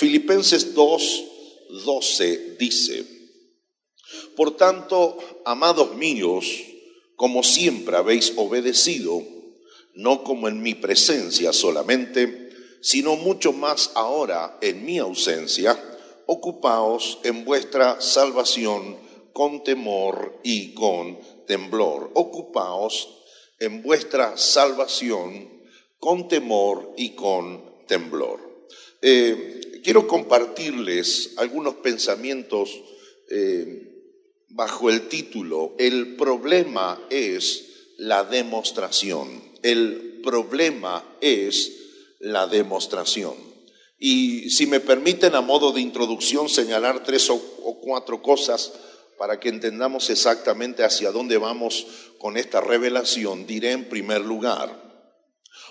Filipenses 2, 12 dice, Por tanto, amados míos, como siempre habéis obedecido, no como en mi presencia solamente, sino mucho más ahora en mi ausencia, ocupaos en vuestra salvación con temor y con temblor. Ocupaos en vuestra salvación con temor y con temblor. Eh, quiero compartirles algunos pensamientos eh, bajo el título El problema es la demostración. El problema es la demostración. Y si me permiten a modo de introducción señalar tres o, cuatro cosas para que entendamos exactamente hacia dónde vamos con esta revelación, diré en primer lugar,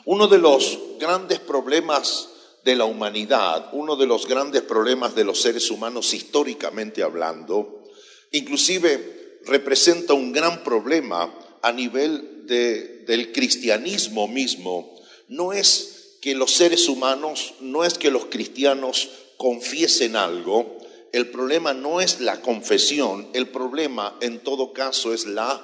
uno de los grandes problemas de la humanidad, uno de los grandes problemas de los seres humanos históricamente hablando, inclusive representa un gran problema a nivel del cristianismo mismo, no es que los seres humanos, no es que los cristianos confiesen algo, el problema no es la confesión, el problema en todo caso es la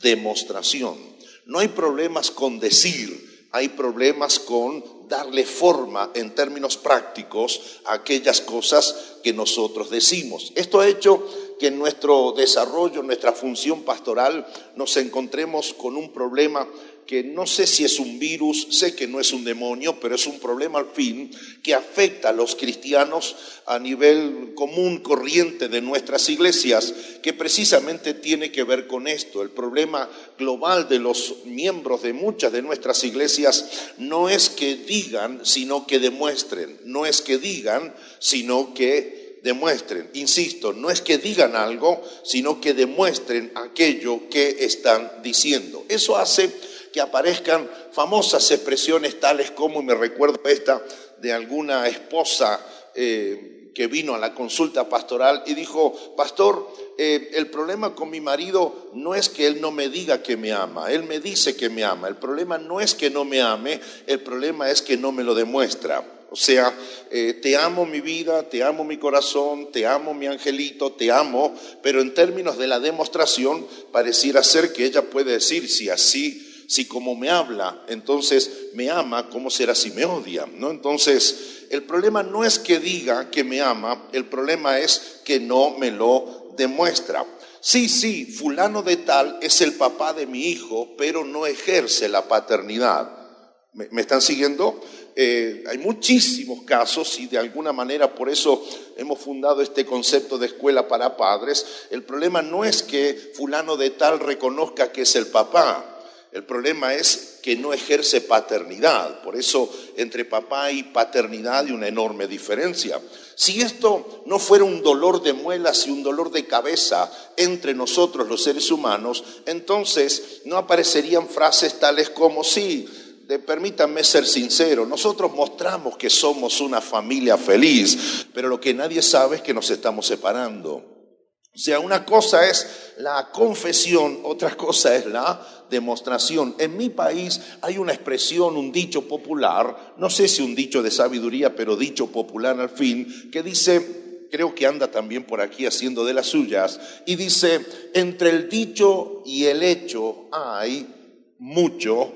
demostración. No hay problemas con decir, hay problemas con darle forma en términos prácticos a aquellas cosas que nosotros decimos. Esto ha hecho que en nuestro desarrollo, en nuestra función pastoral, nos encontremos con un problema que no sé si es un virus, sé que no es un demonio, pero es un problema al fin que afecta a los cristianos a nivel común, corriente de nuestras iglesias, que precisamente tiene que ver con esto. El problema global de los miembros de muchas de nuestras iglesias no es que digan, sino que demuestren, no es que digan, sino que demuestren. Insisto, no es que digan algo, sino que demuestren aquello que están diciendo. Eso hace que aparezcan famosas expresiones tales como, y me recuerdo esta de alguna esposa eh, que vino a la consulta pastoral y dijo, pastor, eh, el problema con mi marido no es que él no me diga que me ama, él me dice que me ama, el problema no es que no me ame, el problema es que no me lo demuestra. O sea, eh, te amo mi vida, te amo mi corazón, te amo mi angelito, te amo, pero en términos de la demostración pareciera ser que ella puede decir, si así si como me habla, entonces me ama, ¿cómo será si me odia? ¿No? Entonces, el problema no es que diga que me ama, el problema es que no me lo demuestra. Sí, sí, fulano de tal es el papá de mi hijo, pero no ejerce la paternidad. ¿Me, están siguiendo? Eh, hay muchísimos casos y de alguna manera por eso hemos fundado este concepto de escuela para padres. El problema no es que fulano de tal reconozca que es el papá, el problema es que no ejerce paternidad. Por eso entre papá y paternidad hay una enorme diferencia. Si esto no fuera un dolor de muelas y un dolor de cabeza entre nosotros los seres humanos, entonces no aparecerían frases tales como sí, permítanme ser sincero, nosotros mostramos que somos una familia feliz, pero lo que nadie sabe es que nos estamos separando. O sea, una cosa es la confesión, otra cosa es la demostración. En mi país hay una expresión, un dicho popular, no sé si un dicho de sabiduría, pero dicho popular al fin, que dice, creo que anda también por aquí haciendo de las suyas, y dice, entre el dicho y el hecho hay mucho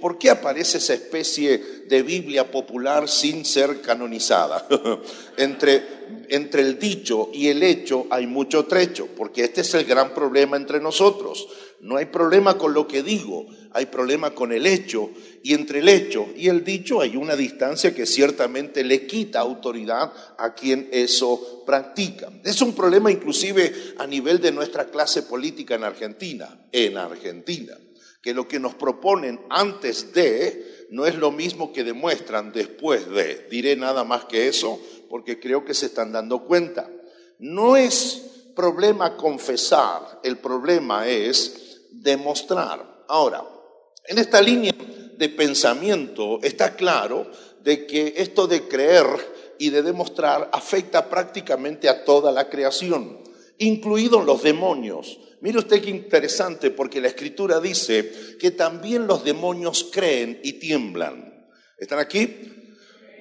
¿Por qué aparece esa especie de Biblia popular sin ser canonizada? entre, entre el dicho y el hecho hay mucho trecho, porque este es el gran problema entre nosotros. No hay problema con lo que digo, hay problema con el hecho, y entre el hecho y el dicho hay una distancia que ciertamente le quita autoridad a quien eso practica. Es un problema inclusive a nivel de nuestra clase política en Argentina, en Argentina que lo que nos proponen antes de no es lo mismo que demuestran después de. Diré nada más que eso porque creo que se están dando cuenta. No es problema confesar, el problema es demostrar. Ahora, en esta línea de pensamiento está claro de que esto de creer y de demostrar afecta prácticamente a toda la creación, incluidos los demonios. Mire usted qué interesante, porque la escritura dice que también los demonios creen y tiemblan. ¿Están aquí?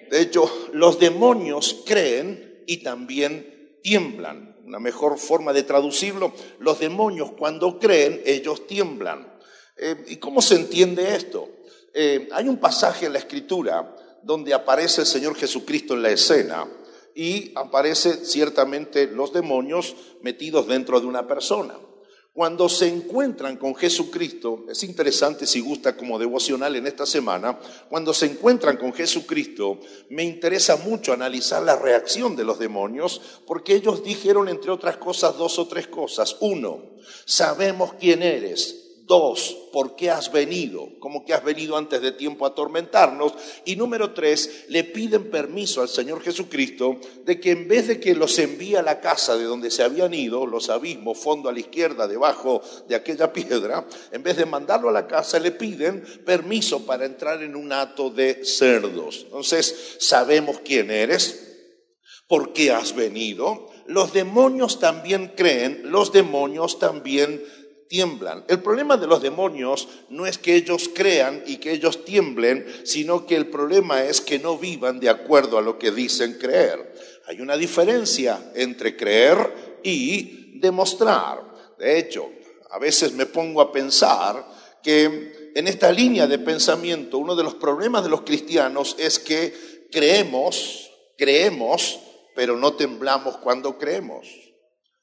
De hecho, los demonios creen y también tiemblan. Una mejor forma de traducirlo, los demonios cuando creen, ellos tiemblan. Eh, ¿Y cómo se entiende esto? Eh, hay un pasaje en la escritura donde aparece el Señor Jesucristo en la escena y aparece ciertamente los demonios metidos dentro de una persona. Cuando se encuentran con Jesucristo, es interesante si gusta como devocional en esta semana, cuando se encuentran con Jesucristo, me interesa mucho analizar la reacción de los demonios, porque ellos dijeron, entre otras cosas, dos o tres cosas. Uno, sabemos quién eres, Dos, ¿por qué has venido? Como que has venido antes de tiempo a atormentarnos. Y número tres, le piden permiso al Señor Jesucristo de que en vez de que los envíe a la casa de donde se habían ido, los abismos, fondo a la izquierda, debajo de aquella piedra, en vez de mandarlo a la casa, le piden permiso para entrar en un hato de cerdos. Entonces, sabemos quién eres, por qué has venido. Los demonios también creen, los demonios también tiemblan. El problema de los demonios no es que ellos crean y que ellos tiemblen, sino que el problema es que no vivan de acuerdo a lo que dicen creer. Hay una diferencia entre creer y demostrar. De hecho, a veces me pongo a pensar que en esta línea de pensamiento uno de los problemas de los cristianos es que creemos, creemos, pero no temblamos cuando creemos.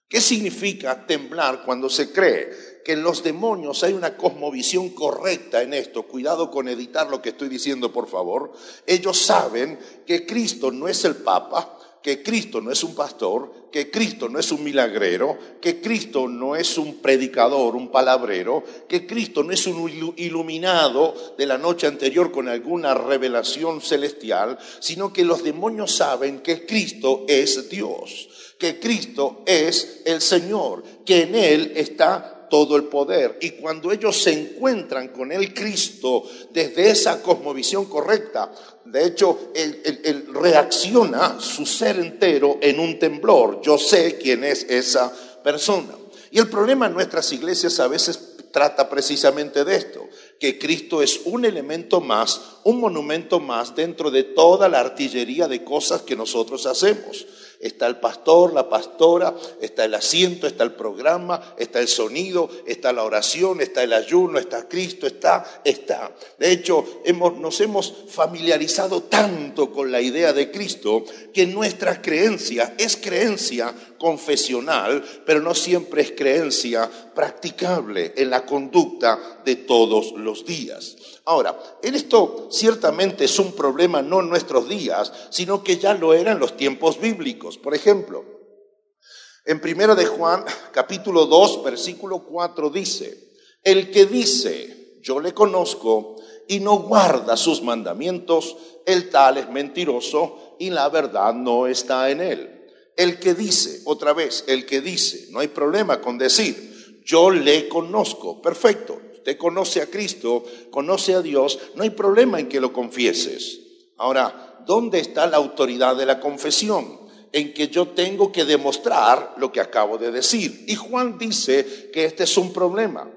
¿Qué significa temblar cuando se cree? Que en los demonios hay una cosmovisión correcta en esto. Cuidado con editar lo que estoy diciendo, por favor. Ellos saben que Cristo no es el Papa, que Cristo no es un pastor, que Cristo no es un milagrero, que Cristo no es un predicador, un palabrero, que Cristo no es un iluminado de la noche anterior con alguna revelación celestial, sino que los demonios saben que Cristo es Dios, que Cristo es el Señor, que en Él está todo el poder. Y cuando ellos se encuentran con el Cristo desde esa cosmovisión correcta, de hecho, él, reacciona su ser entero en un temblor. Yo sé quién es esa persona. Y el problema en nuestras iglesias a veces trata precisamente de esto, que Cristo es un elemento más, un monumento más dentro de toda la artillería de cosas que nosotros hacemos. Está el pastor, la pastora, está el asiento, está el programa, está el sonido, está la oración, está el ayuno, está Cristo, está, está. De hecho, hemos, nos hemos familiarizado tanto con la idea de Cristo que nuestra creencia es creencia confesional, pero no siempre es creencia practicable en la conducta de todos los días. Ahora, en esto ciertamente es un problema no en nuestros días, sino que ya lo era en los tiempos bíblicos. Por ejemplo, en Primera de Juan, capítulo 2, versículo 4 dice, el que dice, yo le conozco y no guarda sus mandamientos, el tal es mentiroso y la verdad no está en él. El que dice, otra vez, el que dice, no hay problema con decir, yo le conozco, perfecto, usted conoce a Cristo, conoce a Dios, no hay problema en que lo confieses. Ahora, ¿dónde está la autoridad de la confesión? En que yo tengo que demostrar lo que acabo de decir. Y Juan dice que este es un problema,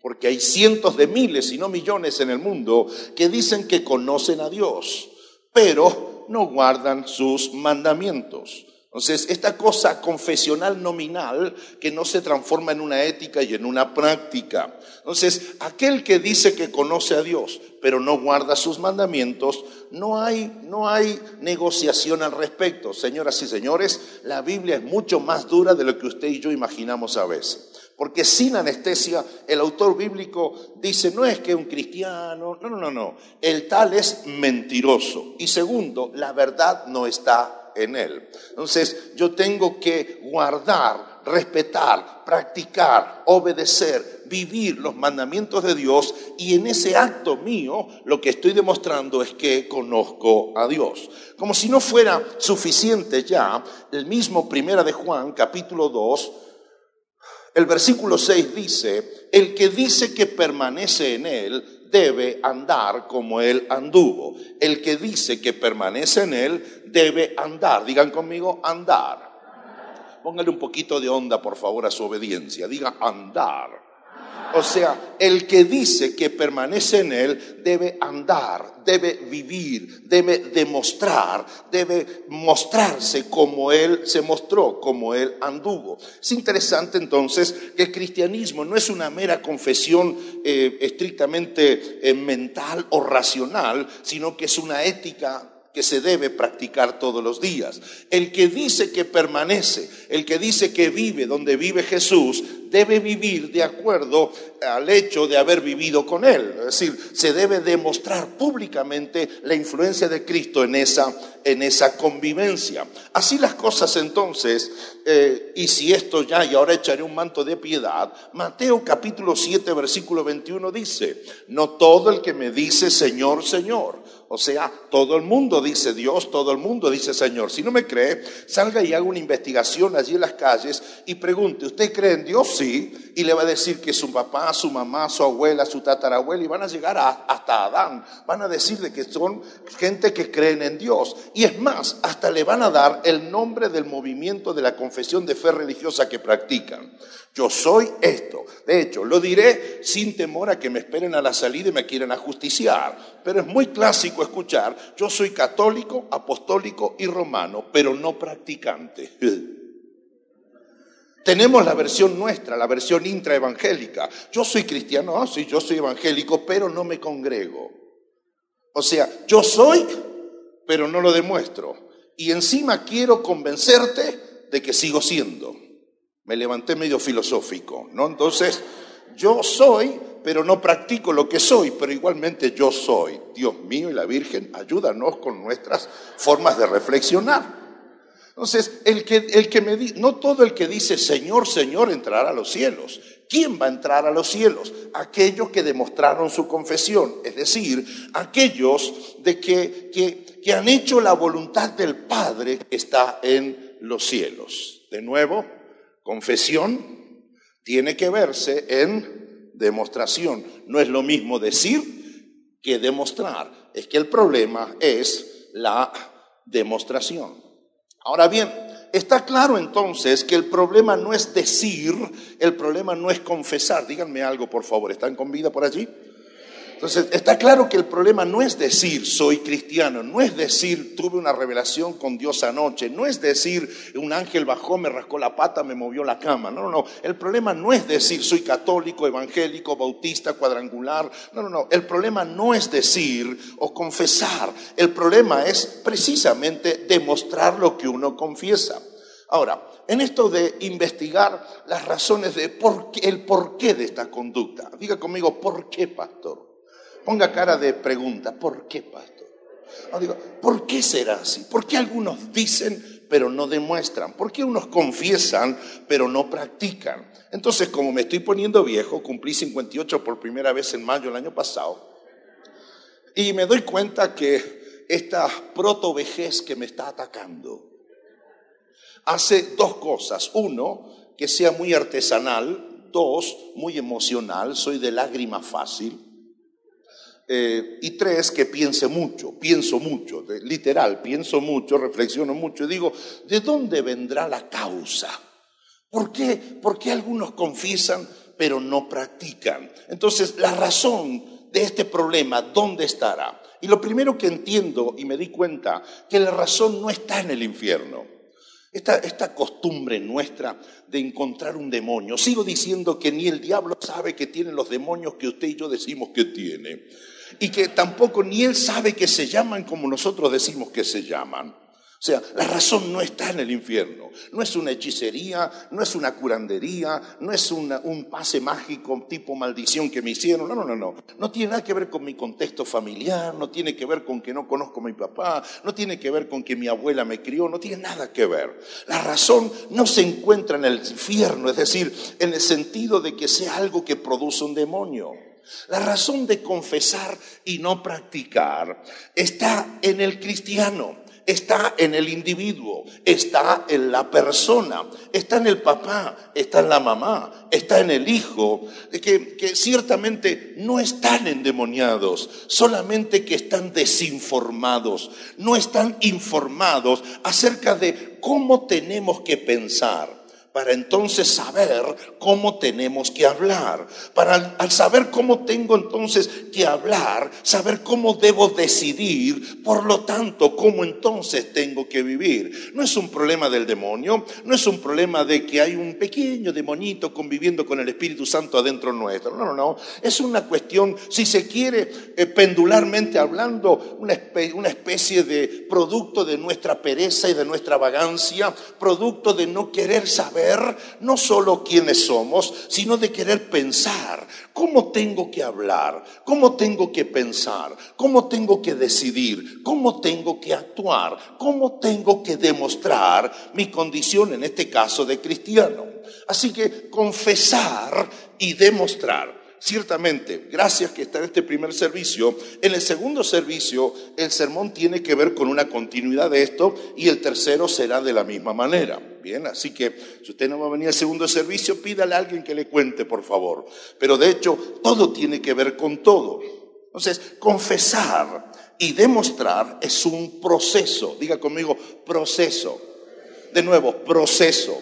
porque hay cientos de miles y no millones en el mundo que dicen que conocen a Dios, pero no guardan sus mandamientos. Entonces, esta cosa confesional nominal que no se transforma en una ética y en una práctica. Entonces, aquel que dice que conoce a Dios, pero no guarda sus mandamientos, no hay, no hay negociación al respecto. Señoras y señores, la Biblia es mucho más dura de lo que usted y yo imaginamos a veces. Porque sin anestesia, el autor bíblico dice, no es que un cristiano, no, no, no, no, el tal es mentiroso. Y segundo, la verdad no está en él. Entonces yo tengo que guardar, respetar, practicar, obedecer, vivir los mandamientos de Dios y en ese acto mío lo que estoy demostrando es que conozco a Dios. Como si no fuera suficiente ya, el mismo Primera de Juan, capítulo 2, el versículo 6 dice, el que dice que permanece en él, debe andar como Él anduvo. El que dice que permanece en Él debe andar. Digan conmigo, andar. Póngale un poquito de onda, por favor, a su obediencia. Diga andar. O sea, el que dice que permanece en Él debe andar, debe vivir, debe demostrar, debe mostrarse como Él se mostró, como Él anduvo. Es interesante entonces que el cristianismo no es una mera confesión eh, estrictamente eh, mental o racional, sino que es una ética que se debe practicar todos los días. El que dice que permanece, el que dice que vive donde vive Jesús, debe vivir de acuerdo al hecho de haber vivido con Él. Es decir, se debe demostrar públicamente la influencia de Cristo en esa, en esa convivencia. Así las cosas entonces, eh, y si esto ya, y ahora echaré un manto de piedad, Mateo capítulo 7, versículo 21 dice, no todo el que me dice Señor, Señor, o sea, todo el mundo dice Dios, todo el mundo dice Señor. Si no me cree, salga y haga una investigación allí en las calles y pregunte, ¿usted cree en Dios? Sí. Y le va a decir que su papá, su mamá, su abuela, su tatarabuela, y van a llegar hasta Adán. Van a decir de que son gente que creen en Dios. Y es más, hasta le van a dar el nombre del movimiento de la confesión de fe religiosa que practican. Yo soy esto. De hecho, lo diré sin temor a que me esperen a la salida y me quieran ajusticiar. Pero es muy clásico escuchar, yo soy católico, apostólico y romano, pero no practicante. Tenemos la versión nuestra, la versión intraevangélica. Yo soy cristiano, ah, sí, yo soy evangélico, pero no me congrego. O sea, yo soy, pero no lo demuestro. Y encima quiero convencerte de que sigo siendo. Me levanté medio filosófico, ¿no? Entonces, yo soy, pero no practico lo que soy, pero igualmente yo soy. Dios mío y la Virgen, ayúdanos con nuestras formas de reflexionar. Entonces, el que, el que me no todo el que dice Señor, Señor entrará a los cielos. ¿Quién va a entrar a los cielos? Aquellos que demostraron su confesión, es decir, aquellos de que, que, que han hecho la voluntad del Padre que está en los cielos. De nuevo, Confesión tiene que verse en demostración. No es lo mismo decir que demostrar. Es que el problema es la demostración. Ahora bien, está claro entonces que el problema no es decir, el problema no es confesar. Díganme algo, por favor. ¿Están con vida por allí? Entonces, está claro que el problema no es decir soy cristiano, no es decir tuve una revelación con Dios anoche, no es decir un ángel bajó, me rascó la pata, me movió la cama. No, no, no. El problema no es decir soy católico, evangélico, bautista, cuadrangular. No, no, no. El problema no es decir o confesar. El problema es precisamente demostrar lo que uno confiesa. Ahora, en esto de investigar las razones de por qué, el porqué de esta conducta, diga conmigo, ¿por qué, pastor? Ponga cara de pregunta, ¿por qué, pastor? No, digo, ¿por qué será así? ¿Por qué algunos dicen pero no demuestran? ¿Por qué unos confiesan pero no practican? Entonces, como me estoy poniendo viejo, cumplí 58 por primera vez en mayo del año pasado, y me doy cuenta que esta protovejez que me está atacando hace dos cosas. Uno, que sea muy artesanal. Dos, muy emocional. Soy de lágrima fácil. Eh, y tres, que piense mucho, pienso mucho, literal, pienso mucho, reflexiono mucho. Digo, ¿de dónde vendrá la causa? ¿Por qué? ¿Por qué algunos confiesan pero no practican? Entonces, la razón de este problema, ¿dónde estará? Y lo primero que entiendo y me di cuenta, que la razón no está en el infierno. Esta, esta, costumbre nuestra de encontrar un demonio. Sigo diciendo que ni el diablo sabe que tiene los demonios que usted y yo decimos que tiene y que tampoco ni él sabe que se llaman como nosotros decimos que se llaman. O sea, la razón no está en el infierno. No es una hechicería, no es una curandería, no es un pase mágico tipo maldición que me hicieron. No, no, no, no. No tiene nada que ver con mi contexto familiar, no tiene que ver con que no conozco a mi papá, no tiene que ver con que mi abuela me crió, no tiene nada que ver. La razón no se encuentra en el infierno, es decir, en el sentido de que sea algo que produce un demonio. La razón de confesar y no practicar está en el cristiano, está en el individuo, está en la persona, está en el papá, está en la mamá, está en el hijo, que, que ciertamente no están endemoniados, solamente que están desinformados, no están informados acerca de cómo tenemos que pensar. Para entonces saber cómo tenemos que hablar. Para al saber cómo tengo entonces que hablar, saber cómo debo decidir, por lo tanto, cómo entonces tengo que vivir. No es un problema del demonio, no es un problema de que hay un pequeño demonito conviviendo con el Espíritu Santo adentro nuestro. No, no, no. Es una cuestión, si se quiere, eh, pendularmente hablando, una, una especie de producto de nuestra pereza y de nuestra vagancia, producto de no querer saber no solo quiénes somos, sino de querer pensar. Cómo tengo que hablar, cómo tengo que pensar, cómo tengo que decidir, cómo tengo que actuar, cómo tengo que demostrar mi condición, en este caso de cristiano. Así que confesar y demostrar ciertamente, gracias que está en este primer servicio, en el segundo servicio el sermón tiene que ver con una continuidad de esto y el tercero será de la misma manera. Bien, así que si usted no va a venir al segundo servicio, pídale a alguien que le cuente, por favor. Pero de hecho, todo tiene que ver con todo. Entonces, confesar y demostrar es un proceso. Diga conmigo, proceso. De nuevo, proceso.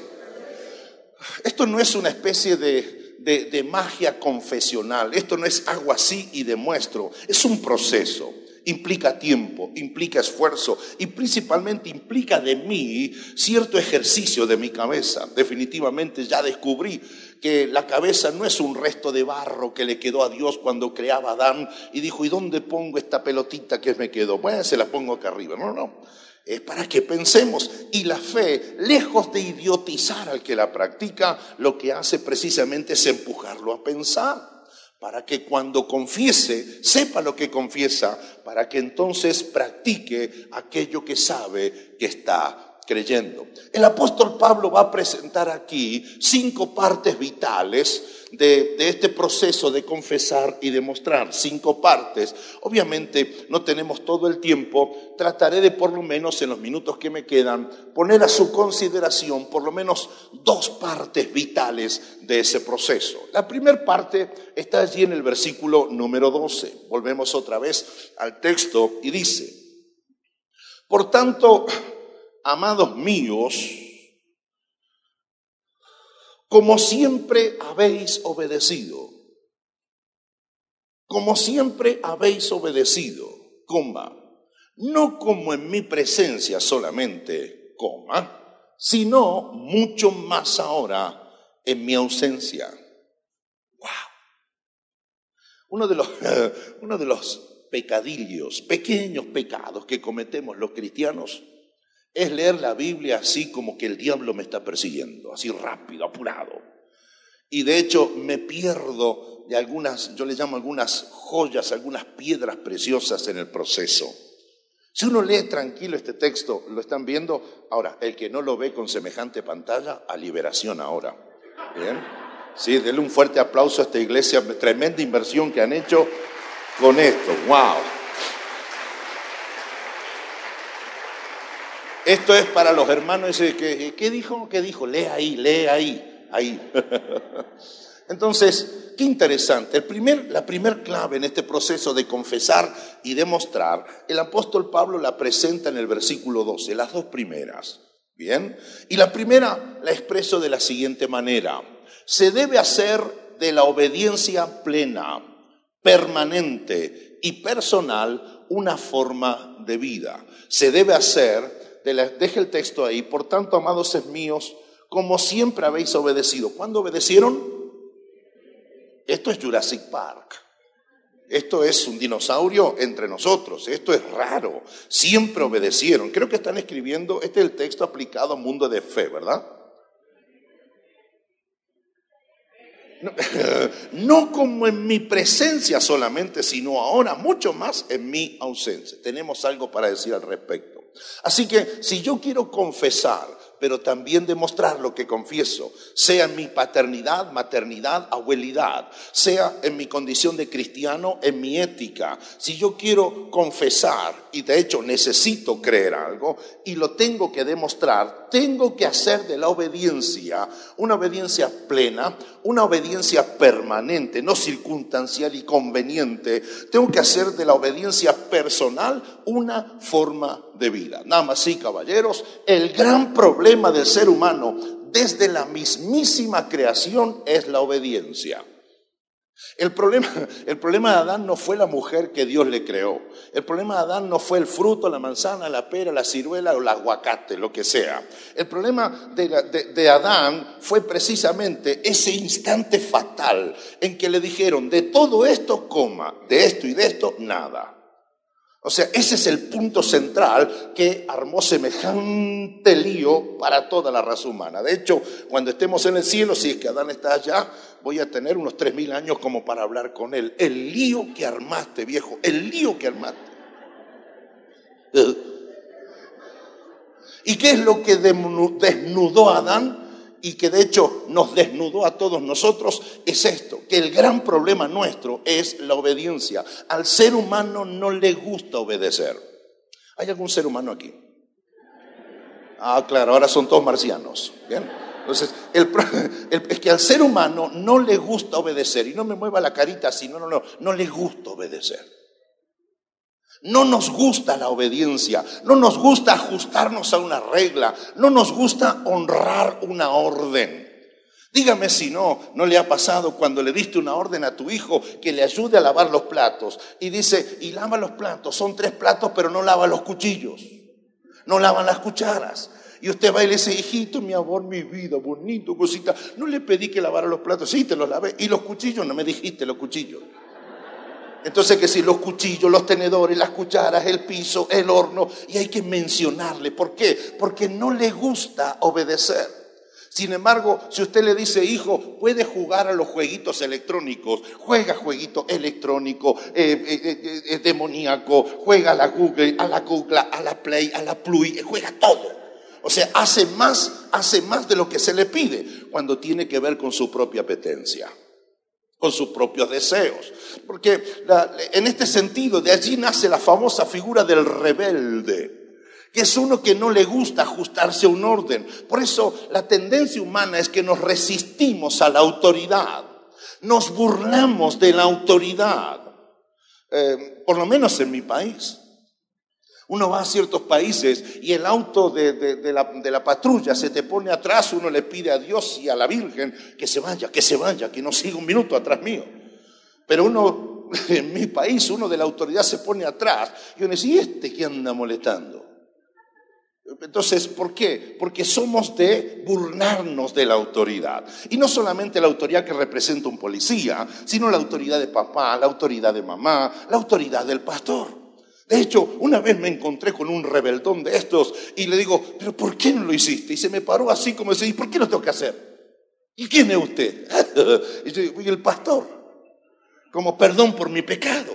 Esto no es una especie de de, magia confesional. Esto no es algo así y demuestro. Es un proceso implica tiempo, implica esfuerzo y principalmente implica de mí cierto ejercicio de mi cabeza. Definitivamente ya descubrí que la cabeza no es un resto de barro que le quedó a Dios cuando creaba a Adán y dijo, ¿y dónde pongo esta pelotita que me quedó? Bueno, se la pongo acá arriba. No, no es para que pensemos. Y la fe, lejos de idiotizar al que la practica, lo que hace precisamente es empujarlo a pensar, para que cuando confiese, sepa lo que confiesa, para que entonces practique aquello que sabe que está creyendo. El apóstol Pablo va a presentar aquí cinco partes vitales de, este proceso de confesar y demostrar. Cinco partes. Obviamente no tenemos todo el tiempo. Trataré de por lo menos en los minutos que me quedan poner a su consideración por lo menos dos partes vitales de ese proceso. La primera parte está allí en el versículo número 12. Volvemos otra vez al texto y dice, por tanto, amados míos, como siempre habéis obedecido, como siempre habéis obedecido, coma, no como en mi presencia solamente, coma, sino mucho más ahora en mi ausencia. Wow. Uno de los, uno de los pecadillos, pequeños pecados que cometemos los cristianos es leer la Biblia así como que el diablo me está persiguiendo, así rápido, apurado. Y de hecho me pierdo de algunas, yo le llamo algunas joyas, algunas piedras preciosas en el proceso. Si uno lee tranquilo este texto, lo están viendo. Ahora, el que no lo ve con semejante pantalla, a liberación ahora. Bien. Sí, denle un fuerte aplauso a esta iglesia, tremenda inversión que han hecho con esto. ¡Wow! Esto es para los hermanos. que ¿Qué dijo? ¿Qué dijo? Lee ahí, lee ahí, ahí. Entonces, qué interesante. La primer clave en este proceso de confesar y demostrar, el apóstol Pablo la presenta en el versículo 12, las dos primeras. Bien. Y la primera la expreso de la siguiente manera. Se debe hacer de la obediencia plena, permanente y personal una forma de vida. Se debe hacer deje el texto ahí, por tanto, amados es míos, como siempre habéis obedecido. ¿Cuándo obedecieron? Esto es Jurassic Park. Esto es un dinosaurio entre nosotros. Esto es raro. Siempre obedecieron. Creo que están escribiendo, este es el texto aplicado al mundo de fe, ¿verdad? No, como en mi presencia solamente, sino ahora mucho más en mi ausencia. Tenemos algo para decir al respecto. Así que si yo quiero confesar pero también demostrar lo que confieso, sea en mi paternidad, maternidad, abuelidad, sea en mi condición de cristiano, en mi ética. Si yo quiero confesar, y de hecho necesito creer algo, y lo tengo que demostrar, tengo que hacer de la obediencia una obediencia plena, una obediencia permanente, no circunstancial y conveniente. Tengo que hacer de la obediencia personal una forma de vida. Nada más sí, caballeros, el gran problema del ser humano desde la mismísima creación es la obediencia. El problema, el problema, de Adán no fue la mujer que Dios le creó. El problema de Adán no fue el fruto, la manzana, la pera, la ciruela o el aguacate, lo que sea. El problema de, de Adán fue precisamente ese instante fatal en que le dijeron, de todo esto coma, de esto y de esto nada. O sea, ese es el punto central que armó semejante lío para toda la raza humana. De hecho, cuando estemos en el cielo, si es que Adán está allá, voy a tener unos tres mil años como para hablar con él. El lío que armaste, viejo, el lío que armaste. ¿Y qué es lo que desnudó a Adán? y que de hecho nos desnudó a todos nosotros es esto, que el gran problema nuestro es la obediencia. Al ser humano no le gusta obedecer. ¿Hay algún ser humano aquí? Ah, claro, ahora son todos marcianos. ¿Bien? Entonces, es que al ser humano no le gusta obedecer. Y no me mueva la carita así, no, no, no, no le gusta obedecer. No nos gusta la obediencia, no nos gusta ajustarnos a una regla, no nos gusta honrar una orden. Dígame si no, no le ha pasado cuando le diste una orden a tu hijo que le ayude a lavar los platos y dice, y lava los platos, son tres platos pero no lava los cuchillos, no lavan las cucharas. Y usted va y le dice, hijito, mi amor, mi vida, bonito, cosita, no le pedí que lavara los platos, sí, te los lavé. Y los cuchillos, no me dijiste los cuchillos. Entonces que si los cuchillos, los tenedores, las cucharas, el piso, el horno, y hay que mencionarle. ¿Por qué? Porque no le gusta obedecer. Sin embargo, si usted le dice, hijo, puede jugar a los jueguitos electrónicos, juega jueguito electrónico, eh, eh, eh, demoníaco, juega a la Google, a la Google, a la Play, a la Plui, juega todo. O sea, hace más, hace más de lo que se le pide cuando tiene que ver con su propia apetencia con sus propios deseos. Porque en este sentido, de allí nace la famosa figura del rebelde, que es uno que no le gusta ajustarse a un orden. Por eso la tendencia humana es que nos resistimos a la autoridad, nos burlamos de la autoridad, eh, por lo menos en mi país. Uno va a ciertos países y el auto de, la, patrulla se te pone atrás, uno le pide a Dios y a la Virgen que se vaya, que se vaya, que no siga un minuto atrás mío. Pero uno, en mi país, uno de la autoridad se pone atrás y uno dice, ¿y este que anda molestando? Entonces, ¿por qué? Porque somos de burlarnos de la autoridad. Y no solamente la autoridad que representa un policía, sino la autoridad de papá, la autoridad de mamá, la autoridad del pastor. De hecho, una vez me encontré con un rebeldón de estos y le digo, pero ¿por qué no lo hiciste? Y se me paró así como dice, ¿y por qué lo tengo que hacer? ¿Y quién es usted? y yo digo, y el pastor, como perdón por mi pecado.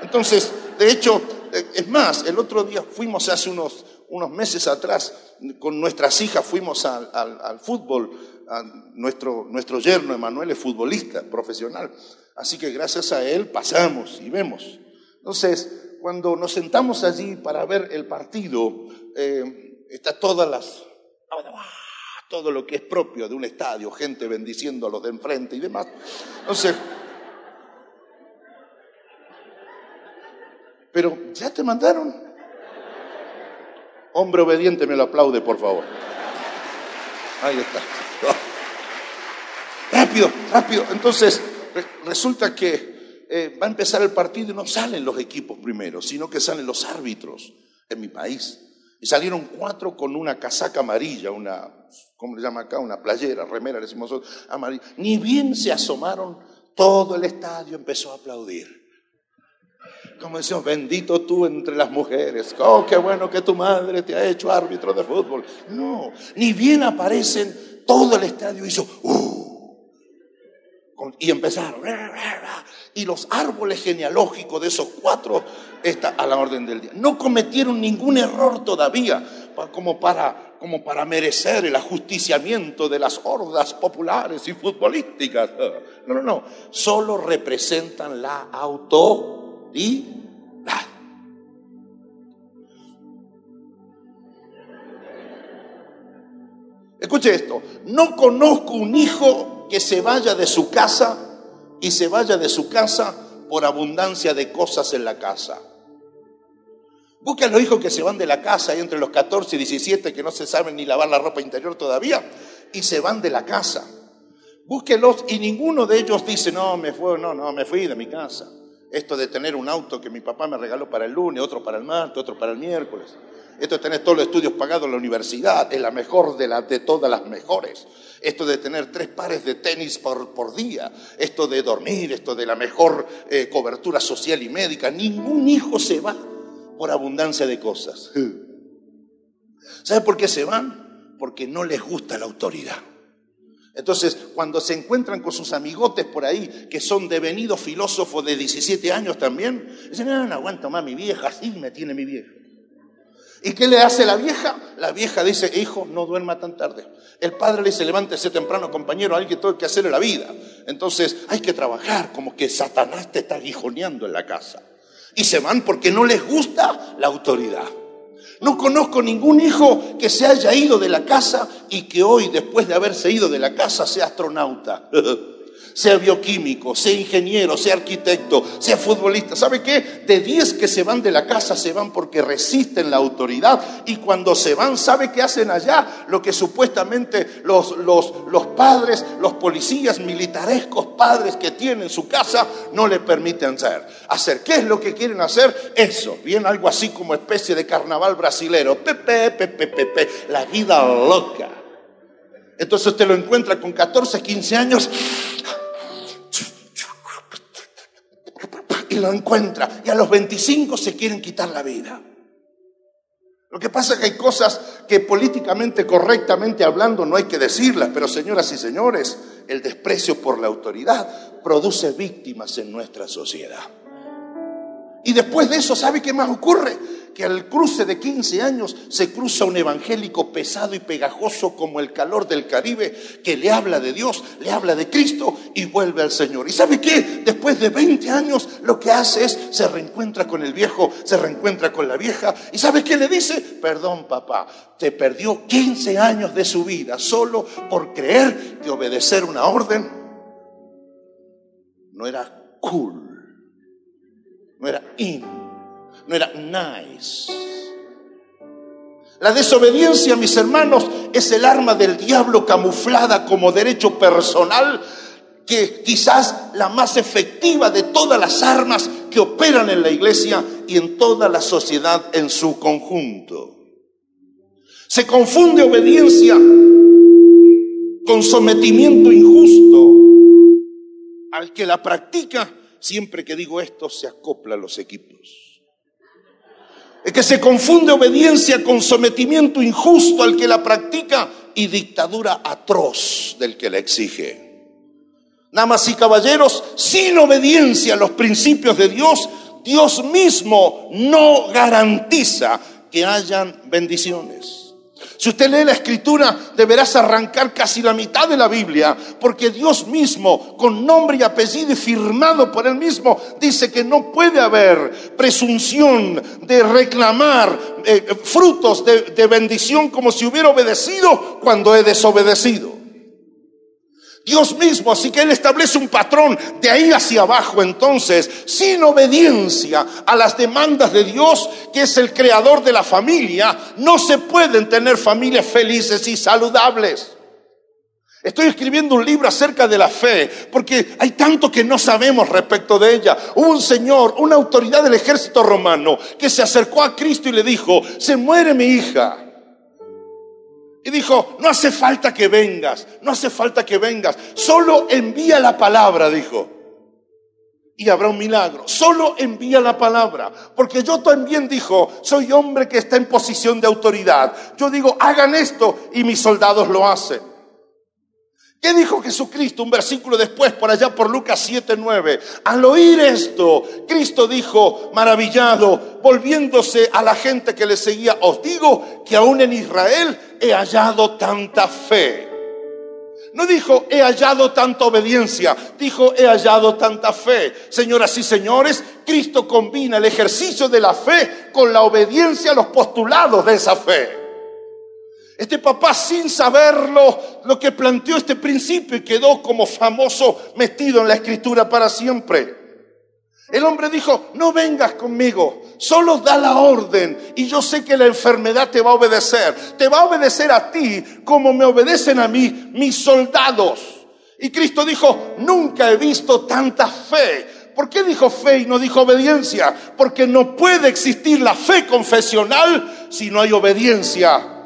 Entonces, de hecho, eh, es más, el otro día fuimos hace unos, unos meses atrás, con nuestras hijas fuimos al, al, fútbol, nuestro, nuestro yerno Emanuel es futbolista profesional, así que gracias a él pasamos y vemos. Entonces, cuando nos sentamos allí para ver el partido, eh, está todas las, todo lo que es propio de un estadio, gente bendiciendo a los de enfrente y demás. Entonces, pero ya te mandaron. Hombre obediente, me lo aplaude, por favor. Ahí está. Rápido, rápido. Entonces, resulta que eh, va a empezar el partido y no salen los equipos primero, sino que salen los árbitros en mi país. Y salieron cuatro con una casaca amarilla, una, ¿cómo le llama acá? Una playera, remera, decimos nosotros, amarilla. Ni bien se asomaron, todo el estadio empezó a aplaudir. Como decíamos, bendito tú entre las mujeres. Oh, qué bueno que tu madre te ha hecho árbitro de fútbol. No, ni bien aparecen, todo el estadio hizo, uh, y empezaron. Y los árboles genealógicos de esos cuatro están a la orden del día. No cometieron ningún error todavía como para, como para merecer el ajusticiamiento de las hordas populares y futbolísticas. No, no, no. Solo representan la autoridad. Escuche esto. No conozco un hijo que se vaya de su casa y se vaya de su casa por abundancia de cosas en la casa. Busca a los hijos que se van de la casa, y entre los 14 y 17 que no se saben ni lavar la ropa interior todavía, y se van de la casa. Búsquelos y ninguno de ellos dice, no, me fui, no, no, me fui de mi casa. Esto de tener un auto que mi papá me regaló para el lunes, otro para el martes, otro para el miércoles. Esto de tener todos los estudios pagados en la universidad, es la mejor de, la, de todas las mejores. Esto de tener tres pares de tenis por, día. Esto de dormir, esto de la mejor eh, cobertura social y médica. Ningún hijo se va por abundancia de cosas. ¿Sabe por qué se van? Porque no les gusta la autoridad. Entonces, cuando se encuentran con sus amigotes por ahí, que son devenidos filósofos de 17 años también, dicen, no, no aguanto más mi vieja, así me tiene mi vieja. ¿Y qué le hace la vieja? La vieja dice, hijo, no duerma tan tarde. El padre le dice, levántese temprano, compañero, que todo que hacer en la vida. Entonces, hay que trabajar, como que Satanás te está guijoneando en la casa. Y se van porque no les gusta la autoridad. No conozco ningún hijo que se haya ido de la casa y que hoy, después de haberse ido de la casa, sea astronauta. sea bioquímico, sea ingeniero, sea arquitecto, sea futbolista. ¿Sabe qué? De 10 que se van de la casa se van porque resisten la autoridad y cuando se van, ¿sabe qué hacen allá? Lo que supuestamente los, los, los padres, los policías militarescos padres que tienen su casa no le permiten hacer. Hacer, ¿qué es lo que quieren hacer? Eso, bien algo así como especie de carnaval brasilero. Pepe, pepe, pepe, la vida loca. Entonces usted lo encuentra con 14, 15 años y lo encuentra. Y a los 25 se quieren quitar la vida. Lo que pasa es que hay cosas que políticamente, correctamente hablando, no hay que decirlas, pero señoras y señores, el desprecio por la autoridad produce víctimas en nuestra sociedad. Y después de eso, ¿sabe qué más ocurre? Que al cruce de 15 años se cruza un evangélico pesado y pegajoso como el calor del Caribe que le habla de Dios, le habla de Cristo y vuelve al Señor. ¿Y sabe qué? Después de 20 años lo que hace es se reencuentra con el viejo, se reencuentra con la vieja y ¿sabe qué le dice? Perdón papá, te perdió 15 años de su vida solo por creer que obedecer una orden no era cool, no era in no era nice. La desobediencia, mis hermanos, es el arma del diablo camuflada como derecho personal, que quizás la más efectiva de todas las armas que operan en la iglesia y en toda la sociedad en su conjunto. Se confunde obediencia con sometimiento injusto. Al que la practica, siempre que digo esto, se acopla a los equipos. Es que se confunde obediencia con sometimiento injusto al que la practica y dictadura atroz del que la exige. Damas y caballeros, sin obediencia a los principios de Dios, Dios mismo no garantiza que hayan bendiciones. Si usted lee la escritura, deberás arrancar casi la mitad de la Biblia, porque Dios mismo, con nombre y apellido firmado por él mismo, dice que no puede haber presunción de reclamar eh, frutos de bendición como si hubiera obedecido cuando he desobedecido. Dios mismo, así que Él establece un patrón de ahí hacia abajo entonces, sin obediencia a las demandas de Dios, que es el creador de la familia, no se pueden tener familias felices y saludables. Estoy escribiendo un libro acerca de la fe, porque hay tanto que no sabemos respecto de ella. Un señor, una autoridad del ejército romano, que se acercó a Cristo y le dijo, se muere mi hija. Y dijo, no hace falta que vengas, no hace falta que vengas, solo envía la palabra, dijo. Y habrá un milagro, solo envía la palabra. Porque yo también dijo, soy hombre que está en posición de autoridad. Yo digo, hagan esto y mis soldados lo hacen. ¿Qué dijo Jesucristo? Un versículo después, por allá por Lucas 7:9. Al oír esto, Cristo dijo, maravillado, volviéndose a la gente que le seguía, os digo que aún en Israel he hallado tanta fe. No dijo he hallado tanta obediencia, dijo he hallado tanta fe. Señoras y señores, Cristo combina el ejercicio de la fe con la obediencia a los postulados de esa fe. Este papá sin saberlo, lo que planteó este principio y quedó como famoso metido en la escritura para siempre. El hombre dijo, no vengas conmigo, solo da la orden y yo sé que la enfermedad te va a obedecer. Te va a obedecer a ti como me obedecen a mí mis soldados. Y Cristo dijo, nunca he visto tanta fe. ¿Por qué dijo fe y no dijo obediencia? Porque no puede existir la fe confesional si no hay obediencia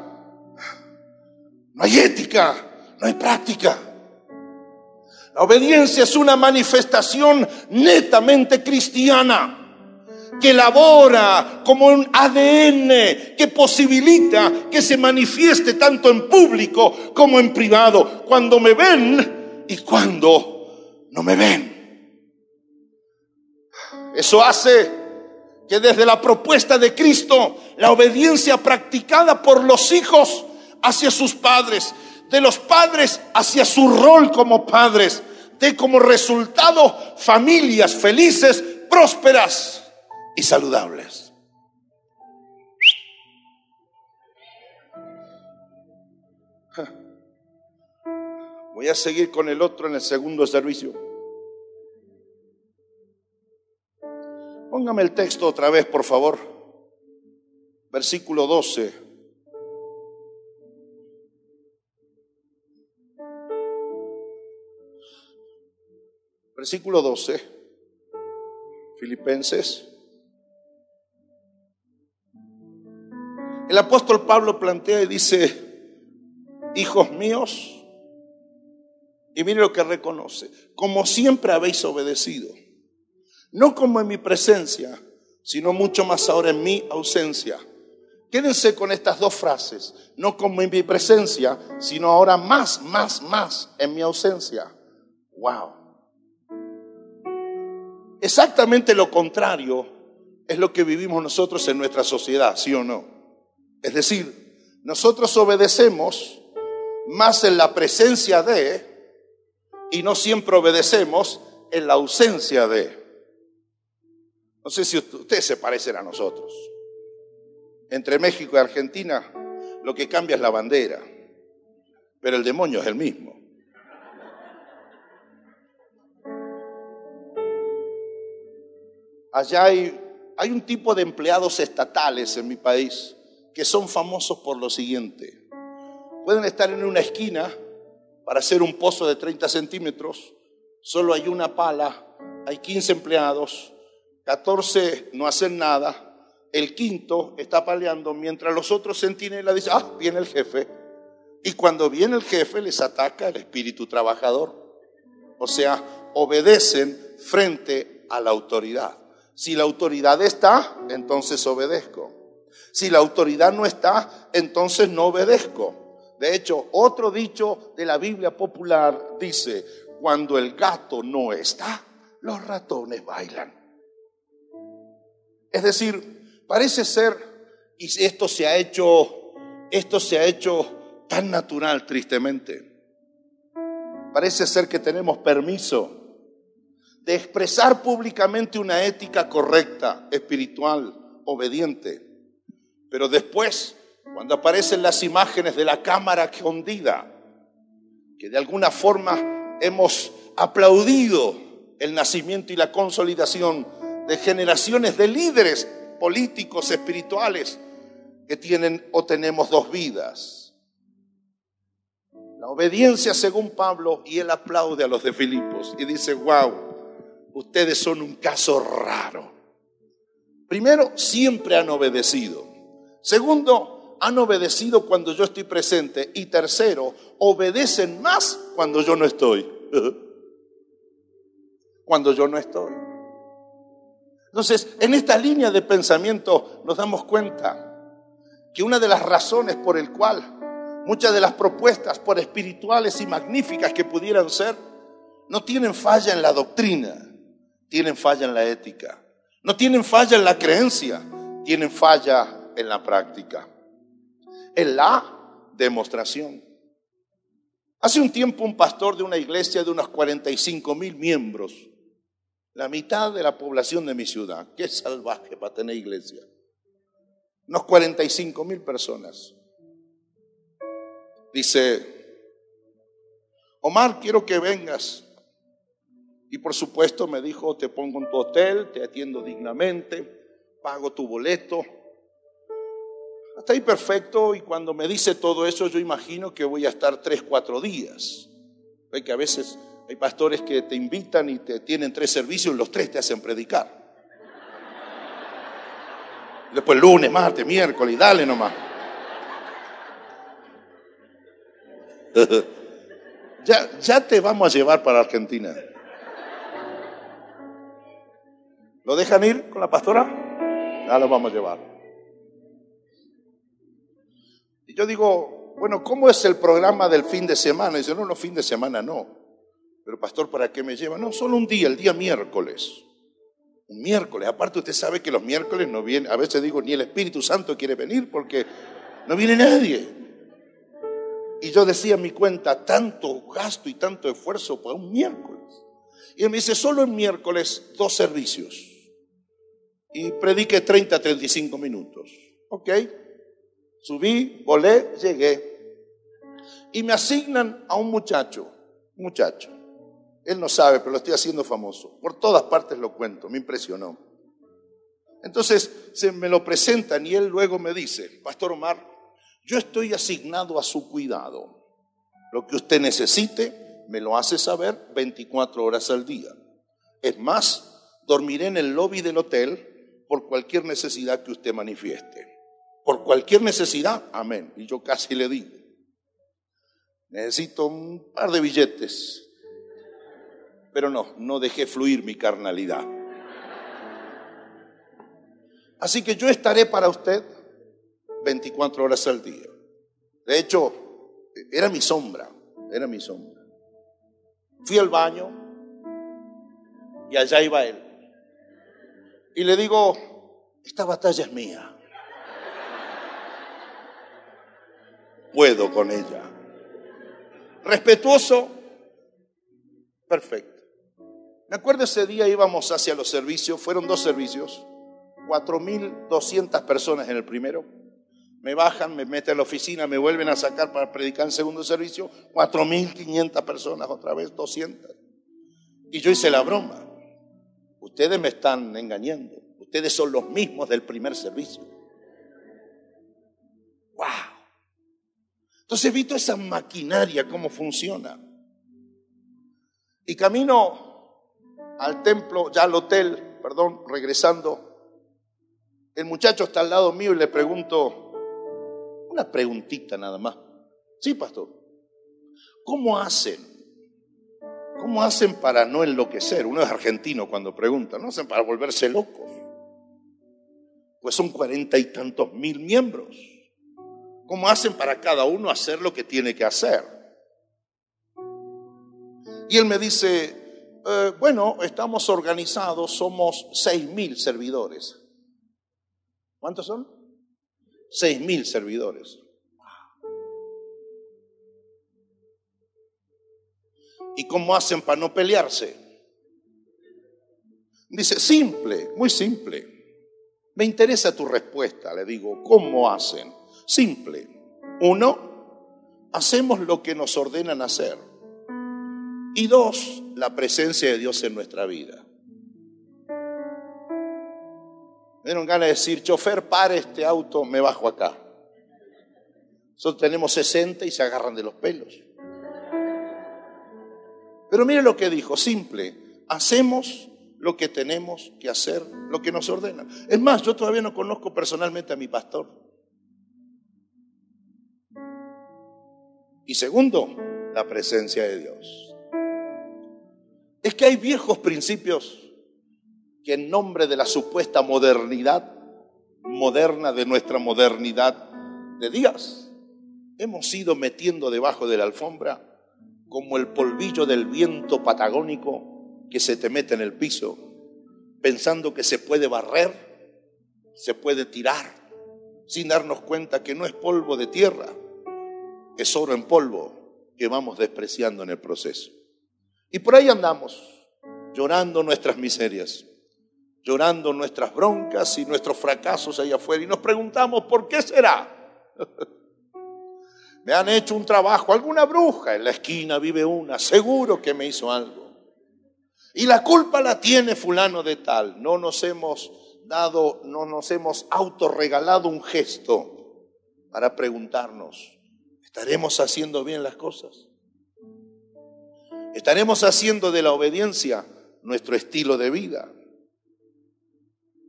no hay ética, no hay práctica. La obediencia es una manifestación netamente cristiana que labora como un ADN que posibilita que se manifieste tanto en público como en privado, cuando me ven y cuando no me ven. Eso hace que desde la propuesta de Cristo, la obediencia practicada por los hijos hacia sus padres, de los padres hacia su rol como padres, de como resultado familias felices, prósperas y saludables. Voy a seguir con el otro en el segundo servicio. Póngame el texto otra vez, por favor. Versículo 12. Versículo 12, Filipenses. El apóstol Pablo plantea y dice, hijos míos, y mire lo que reconoce, como siempre habéis obedecido, no como en mi presencia, sino mucho más ahora en mi ausencia. Quédense con estas dos frases, no como en mi presencia, sino ahora más, más, más en mi ausencia. Wow. Exactamente lo contrario es lo que vivimos nosotros en nuestra sociedad, ¿sí o no? Es decir, nosotros obedecemos más en la presencia de y no siempre obedecemos en la ausencia de. No sé si ustedes se parecen a nosotros. Entre México y Argentina lo que cambia es la bandera, pero el demonio es el mismo. Allá hay, un tipo de empleados estatales en mi país que son famosos por lo siguiente. Pueden estar en una esquina para hacer un pozo de 30 centímetros, solo hay una pala, hay 15 empleados, 14 no hacen nada, el quinto está paleando mientras los otros centinelas dicen, ah, viene el jefe. Y cuando viene el jefe les ataca el espíritu trabajador. O sea, obedecen frente a la autoridad. Si la autoridad está, entonces obedezco. Si la autoridad no está, entonces no obedezco. De hecho, otro dicho de la Biblia popular dice, cuando el gato no está, los ratones bailan. Es decir, parece ser, y esto se ha hecho, esto se ha hecho tan natural tristemente. Parece ser que tenemos permiso de expresar públicamente una ética correcta, espiritual, obediente. Pero después, cuando aparecen las imágenes de la cámara escondida, que de alguna forma hemos aplaudido el nacimiento y la consolidación de generaciones de líderes políticos, espirituales, que tienen o tenemos dos vidas. La obediencia según Pablo y él aplaude a los de Filipos y dice, wow, ustedes son un caso raro. Primero, siempre han obedecido. Segundo, han obedecido cuando yo estoy presente. Y tercero, obedecen más cuando yo no estoy. cuando yo no estoy. Entonces, en esta línea de pensamiento nos damos cuenta que una de las razones por el cual muchas de las propuestas, por espirituales y magníficas que pudieran ser, no tienen falla en la doctrina, tienen falla en la ética. No tienen falla en la creencia, tienen falla en la práctica. En la demostración. Hace un tiempo un pastor de una iglesia de unos 45 mil miembros, la mitad de la población de mi ciudad, qué salvaje para tener iglesia, unos 45 mil personas. dice, Omar, quiero que vengas. Y por supuesto me dijo, te pongo en tu hotel, te atiendo dignamente, pago tu boleto. Hasta ahí perfecto y cuando me dice todo eso yo imagino que voy a estar tres, cuatro días. Ve que a veces hay pastores que te invitan y te tienen tres servicios y los tres te hacen predicar. Después lunes, martes, miércoles, dale nomás. ya, ya te vamos a llevar para Argentina. ¿Lo dejan ir con la pastora? Ya lo vamos a llevar. Y yo digo, bueno, ¿cómo es el programa del fin de semana? Y dice, no, no, fin de semana no. Pero pastor, ¿para qué me lleva? No, solo un día, el día miércoles. Un miércoles. Aparte usted sabe que los miércoles no viene, a veces digo, ni el Espíritu Santo quiere venir porque no viene nadie. Y yo decía en mi cuenta, tanto gasto y tanto esfuerzo para un miércoles. Y él me dice, solo en miércoles dos servicios. Y prediqué 30, 35 minutos. Ok. Subí, volé, llegué. Y me asignan a un muchacho, muchacho. Él no sabe, pero lo estoy haciendo famoso. Por todas partes lo cuento, me impresionó. Entonces se me lo presentan y él luego me dice, Pastor Omar, yo estoy asignado a su cuidado. Lo que usted necesite, me lo hace saber 24 horas al día. Es más, dormiré en el lobby del hotel por cualquier necesidad que usted manifieste. Por cualquier necesidad, amén. Y yo casi le digo, necesito un par de billetes pero no, no dejé fluir mi carnalidad. Así que yo estaré para usted 24 horas al día. De hecho, era mi sombra, era mi sombra. Fui al baño y allá iba él. Y le digo, esta batalla es mía. Puedo con ella. Respetuoso, perfecto. Me acuerdo ese día íbamos hacia los servicios, fueron dos servicios, 4.200 personas en el primero. Me bajan, me meten a la oficina, me vuelven a sacar para predicar en segundo servicio, 4.500 personas, otra vez 200. Y yo hice la broma. Ustedes me están engañando. Ustedes son los mismos del primer servicio. ¡Wow! Entonces he visto esa maquinaria, cómo funciona. Y camino al templo, ya al hotel, perdón, regresando, el muchacho está al lado mío y le pregunto, una preguntita nada más. Sí, pastor. ¿Cómo hacen? ¿Cómo hacen para no enloquecer? Uno es argentino cuando pregunta, ¿no hacen para volverse locos? Pues son cuarenta y tantos mil miembros. ¿Cómo hacen para cada uno hacer lo que tiene que hacer? Y él me dice, eh, bueno, estamos organizados, somos seis mil servidores. ¿Cuántos son? Seis mil servidores. ¿Y cómo hacen para no pelearse? Dice, simple, muy simple. Me interesa tu respuesta, le digo, ¿cómo hacen? Simple. Uno, hacemos lo que nos ordenan hacer. Y dos, la presencia de Dios en nuestra vida. Me dieron ganas de decir, chofer, pare este auto, me bajo acá. Nosotros tenemos 60 y se agarran de los pelos. Pero mire lo que dijo, simple, hacemos lo que tenemos que hacer, lo que nos ordena. Es más, yo todavía no conozco personalmente a mi pastor. Y segundo, la presencia de Dios es que hay viejos principios que en nombre de la supuesta modernidad, moderna de nuestra modernidad de días, hemos ido metiendo debajo de la alfombra como el polvillo del viento patagónico que se te mete en el piso, pensando que se puede barrer, se puede tirar, sin darnos cuenta que no es polvo de tierra, es oro en polvo que vamos despreciando en el proceso. Y por ahí andamos, llorando nuestras miserias, llorando nuestras broncas y nuestros fracasos allá afuera. Y nos preguntamos, ¿por qué será? Me han hecho un trabajo, alguna bruja en la esquina vive una, seguro que me hizo algo. Y la culpa la tiene fulano de tal. No nos hemos dado, no nos hemos autorregalado un gesto para preguntarnos, ¿estaremos haciendo bien las cosas? ¿Estaremos haciendo de la obediencia nuestro estilo de vida?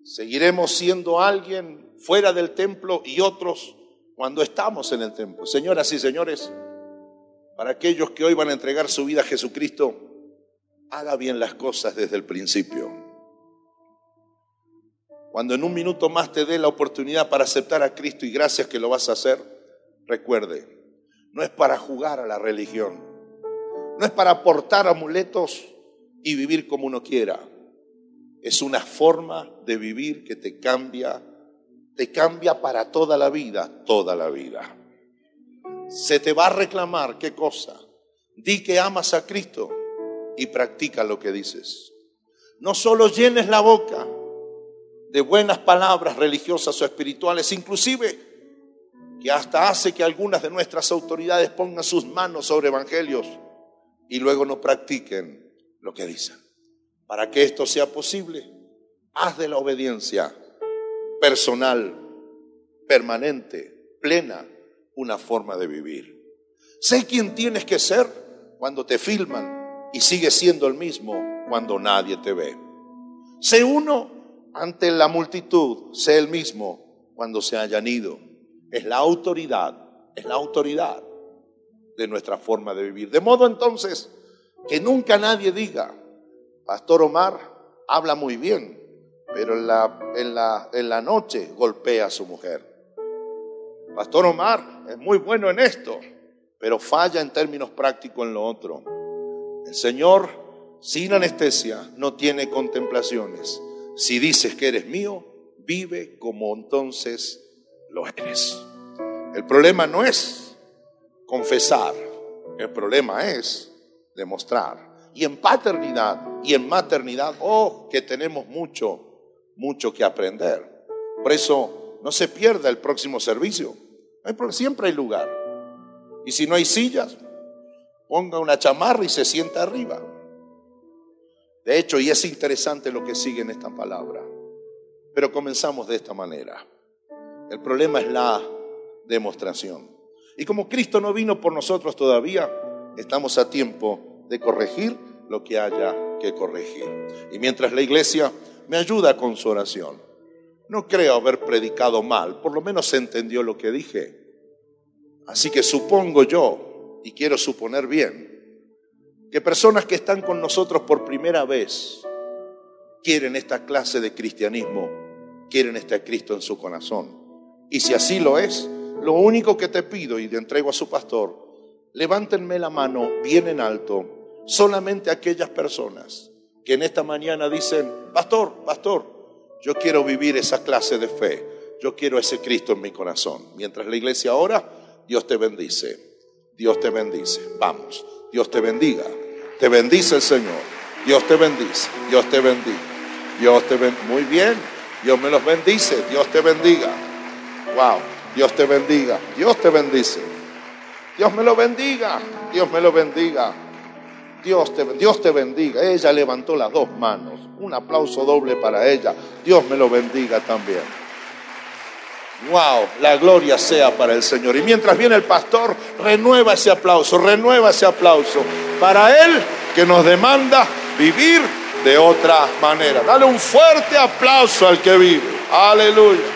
¿Seguiremos siendo alguien fuera del templo y otros cuando estamos en el templo? Señoras y señores, para aquellos que hoy van a entregar su vida a Jesucristo, haga bien las cosas desde el principio. Cuando en un minuto más te dé la oportunidad para aceptar a Cristo y gracias que lo vas a hacer, recuerde, no es para jugar a la religión, no es para aportar amuletos y vivir como uno quiera. Es una forma de vivir que te cambia, te cambia para toda la vida, toda la vida. Se te va a reclamar qué cosa. Di que amas a Cristo y practica lo que dices. No solo llenes la boca de buenas palabras religiosas o espirituales, inclusive que hasta hace que algunas de nuestras autoridades pongan sus manos sobre evangelios y luego no practiquen lo que dicen. Para que esto sea posible, haz de la obediencia personal, permanente, plena, una forma de vivir. Sé quién tienes que ser cuando te filman y sigues siendo el mismo cuando nadie te ve. Sé uno ante la multitud, sé el mismo cuando se hayan ido. Es la autoridad, es la autoridad de nuestra forma de vivir. De modo entonces que nunca nadie diga, Pastor Omar habla muy bien, pero en la, en la, en la noche golpea a su mujer. Pastor Omar es muy bueno en esto, pero falla en términos prácticos en lo otro. El Señor, sin anestesia, no tiene contemplaciones. Si dices que eres mío, vive como entonces lo eres. El problema no es confesar, el problema es demostrar. Y en paternidad y en maternidad, oh, que tenemos mucho, mucho que aprender. Por eso no se pierda el próximo servicio. Siempre hay lugar. Y si no hay sillas, ponga una chamarra y se sienta arriba. De hecho, y es interesante lo que sigue en esta palabra. Pero comenzamos de esta manera. El problema es la demostración. Y como Cristo no vino por nosotros todavía, estamos a tiempo de corregir lo que haya que corregir. Y mientras la iglesia me ayuda con su oración, no creo haber predicado mal, por lo menos se entendió lo que dije. Así que supongo yo, y quiero suponer bien, que personas que están con nosotros por primera vez quieren esta clase de cristianismo, quieren este Cristo en su corazón. Y si así lo es, lo único que te pido y te entrego a su pastor, levántenme la mano bien en alto, solamente aquellas personas que en esta mañana dicen, pastor, pastor, yo quiero vivir esa clase de fe. Yo quiero ese Cristo en mi corazón. Mientras la iglesia ora, Dios te bendice. Dios te bendice. Vamos. Dios te bendiga. Te bendice el Señor. Dios te bendice. Dios te bendiga. Dios te bendiga. Muy bien. Dios me los bendice. Dios te bendiga. Wow. Dios te bendiga. Dios te bendice. Dios me lo bendiga. Dios me lo bendiga. Dios te, Dios te bendiga. Ella levantó las dos manos. Un aplauso doble para ella. Dios me lo bendiga también. Wow, la gloria sea para el Señor. Y mientras viene el pastor, renueva ese aplauso, renueva ese aplauso para Él que nos demanda vivir de otra manera. Dale un fuerte aplauso al que vive. Aleluya.